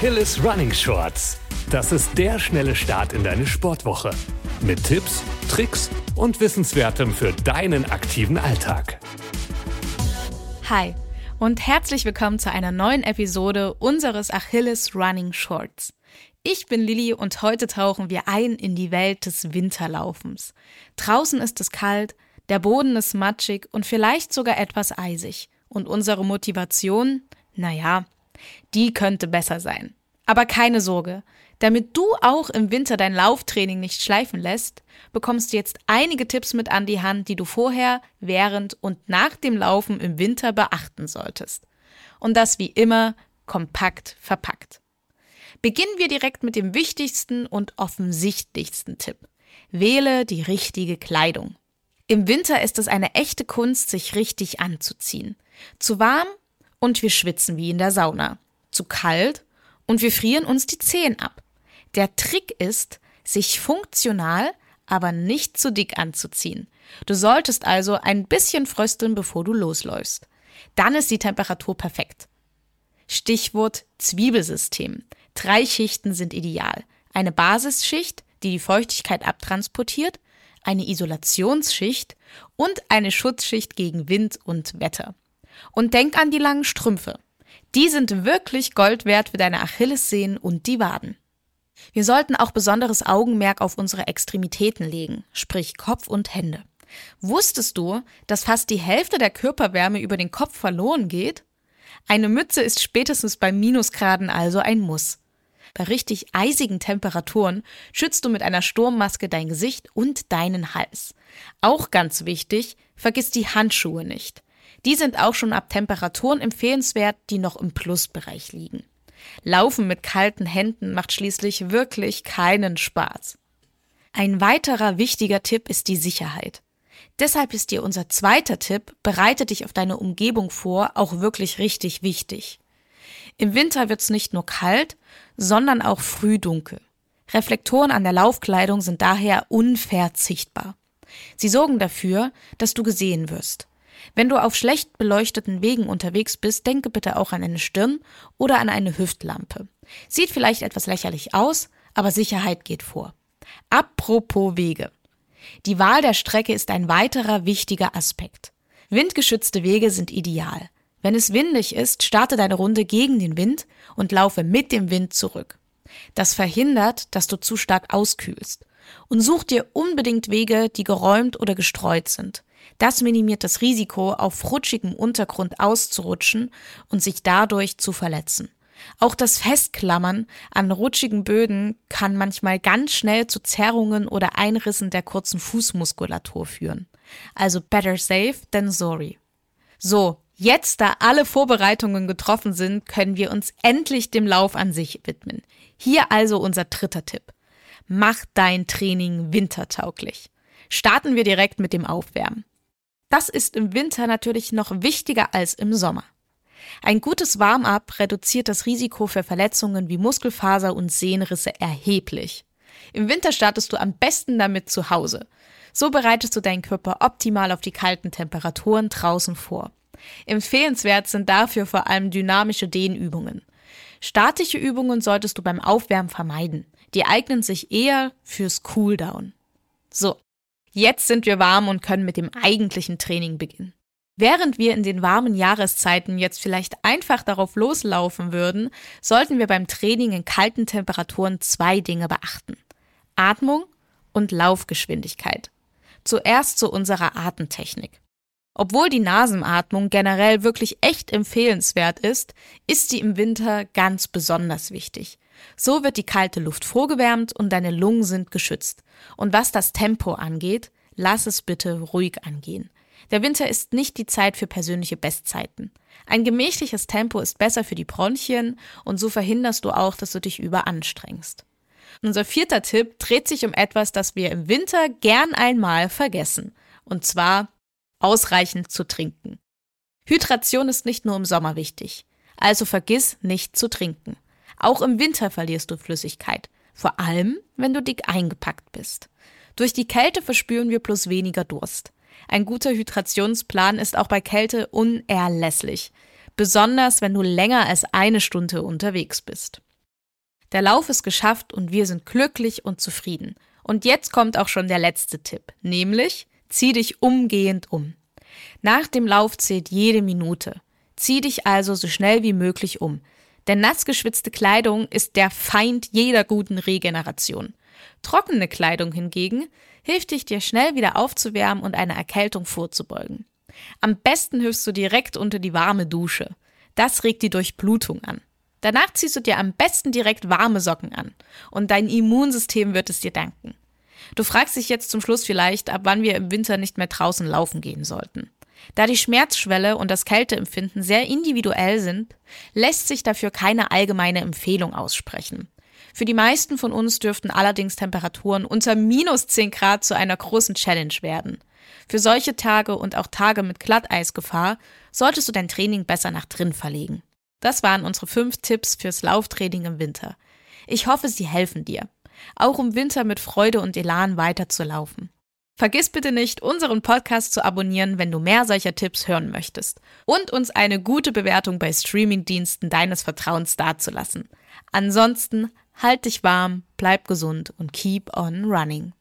Achilles Running Shorts. Das ist der schnelle Start in deine Sportwoche. Mit Tipps, Tricks und Wissenswertem für deinen aktiven Alltag. Hi und herzlich willkommen zu einer neuen Episode unseres Achilles Running Shorts. Ich bin Lilly und heute tauchen wir ein in die Welt des Winterlaufens. Draußen ist es kalt, der Boden ist matschig und vielleicht sogar etwas eisig. Und unsere Motivation, naja, die könnte besser sein. Aber keine Sorge, damit du auch im Winter dein Lauftraining nicht schleifen lässt, bekommst du jetzt einige Tipps mit an die Hand, die du vorher, während und nach dem Laufen im Winter beachten solltest. Und das wie immer kompakt verpackt. Beginnen wir direkt mit dem wichtigsten und offensichtlichsten Tipp. Wähle die richtige Kleidung. Im Winter ist es eine echte Kunst, sich richtig anzuziehen. Zu warm und wir schwitzen wie in der Sauna. Zu kalt und wir frieren uns die Zehen ab. Der Trick ist, sich funktional, aber nicht zu dick anzuziehen. Du solltest also ein bisschen frösteln, bevor du losläufst. Dann ist die Temperatur perfekt. Stichwort Zwiebelsystem. Drei Schichten sind ideal. Eine Basisschicht, die die Feuchtigkeit abtransportiert, eine Isolationsschicht und eine Schutzschicht gegen Wind und Wetter. Und denk an die langen Strümpfe. Die sind wirklich Gold wert für deine Achillessehnen und die Waden. Wir sollten auch besonderes Augenmerk auf unsere Extremitäten legen, sprich Kopf und Hände. Wusstest du, dass fast die Hälfte der Körperwärme über den Kopf verloren geht? Eine Mütze ist spätestens bei Minusgraden also ein Muss. Bei richtig eisigen Temperaturen schützt du mit einer Sturmmaske dein Gesicht und deinen Hals. Auch ganz wichtig, vergiss die Handschuhe nicht. Die sind auch schon ab Temperaturen empfehlenswert, die noch im Plusbereich liegen. Laufen mit kalten Händen macht schließlich wirklich keinen Spaß. Ein weiterer wichtiger Tipp ist die Sicherheit. Deshalb ist dir unser zweiter Tipp, bereite dich auf deine Umgebung vor, auch wirklich richtig wichtig. Im Winter wird's nicht nur kalt, sondern auch früh dunkel. Reflektoren an der Laufkleidung sind daher unverzichtbar. Sie sorgen dafür, dass du gesehen wirst. Wenn du auf schlecht beleuchteten Wegen unterwegs bist, denke bitte auch an eine Stirn oder an eine Hüftlampe. Sieht vielleicht etwas lächerlich aus, aber Sicherheit geht vor. Apropos Wege. Die Wahl der Strecke ist ein weiterer wichtiger Aspekt. Windgeschützte Wege sind ideal. Wenn es windig ist, starte deine Runde gegen den Wind und laufe mit dem Wind zurück. Das verhindert, dass du zu stark auskühlst. Und such dir unbedingt Wege, die geräumt oder gestreut sind. Das minimiert das Risiko, auf rutschigem Untergrund auszurutschen und sich dadurch zu verletzen. Auch das Festklammern an rutschigen Böden kann manchmal ganz schnell zu Zerrungen oder Einrissen der kurzen Fußmuskulatur führen. Also better safe than sorry. So, jetzt da alle Vorbereitungen getroffen sind, können wir uns endlich dem Lauf an sich widmen. Hier also unser dritter Tipp. Mach dein Training wintertauglich. Starten wir direkt mit dem Aufwärmen. Das ist im Winter natürlich noch wichtiger als im Sommer. Ein gutes Warm-up reduziert das Risiko für Verletzungen wie Muskelfaser und Sehnenrisse erheblich. Im Winter startest du am besten damit zu Hause. So bereitest du deinen Körper optimal auf die kalten Temperaturen draußen vor. Empfehlenswert sind dafür vor allem dynamische Dehnübungen. Statische Übungen solltest du beim Aufwärmen vermeiden. Die eignen sich eher fürs Cooldown. So, Jetzt sind wir warm und können mit dem eigentlichen Training beginnen. Während wir in den warmen Jahreszeiten jetzt vielleicht einfach darauf loslaufen würden, sollten wir beim Training in kalten Temperaturen zwei Dinge beachten. Atmung und Laufgeschwindigkeit. Zuerst zu unserer Atemtechnik. Obwohl die Nasenatmung generell wirklich echt empfehlenswert ist, ist sie im Winter ganz besonders wichtig. So wird die kalte Luft vorgewärmt und deine Lungen sind geschützt. Und was das Tempo angeht, lass es bitte ruhig angehen. Der Winter ist nicht die Zeit für persönliche Bestzeiten. Ein gemächliches Tempo ist besser für die Bronchien und so verhinderst du auch, dass du dich überanstrengst. Unser vierter Tipp dreht sich um etwas, das wir im Winter gern einmal vergessen. Und zwar ausreichend zu trinken. Hydration ist nicht nur im Sommer wichtig. Also vergiss nicht zu trinken. Auch im Winter verlierst du Flüssigkeit, vor allem wenn du dick eingepackt bist. Durch die Kälte verspüren wir bloß weniger Durst. Ein guter Hydrationsplan ist auch bei Kälte unerlässlich, besonders wenn du länger als eine Stunde unterwegs bist. Der Lauf ist geschafft und wir sind glücklich und zufrieden. Und jetzt kommt auch schon der letzte Tipp, nämlich zieh dich umgehend um. Nach dem Lauf zählt jede Minute. Zieh dich also so schnell wie möglich um. Denn nass geschwitzte Kleidung ist der Feind jeder guten Regeneration. Trockene Kleidung hingegen hilft dich, dir schnell wieder aufzuwärmen und einer Erkältung vorzubeugen. Am besten hilfst du direkt unter die warme Dusche. Das regt die Durchblutung an. Danach ziehst du dir am besten direkt warme Socken an und dein Immunsystem wird es dir danken. Du fragst dich jetzt zum Schluss vielleicht, ab wann wir im Winter nicht mehr draußen laufen gehen sollten. Da die Schmerzschwelle und das Kälteempfinden sehr individuell sind, lässt sich dafür keine allgemeine Empfehlung aussprechen. Für die meisten von uns dürften allerdings Temperaturen unter minus 10 Grad zu einer großen Challenge werden. Für solche Tage und auch Tage mit Glatteisgefahr solltest du dein Training besser nach drin verlegen. Das waren unsere fünf Tipps fürs Lauftraining im Winter. Ich hoffe, sie helfen dir, auch im Winter mit Freude und Elan weiterzulaufen. Vergiss bitte nicht, unseren Podcast zu abonnieren, wenn du mehr solcher Tipps hören möchtest und uns eine gute Bewertung bei Streamingdiensten deines Vertrauens dazulassen. Ansonsten halt dich warm, bleib gesund und keep on running.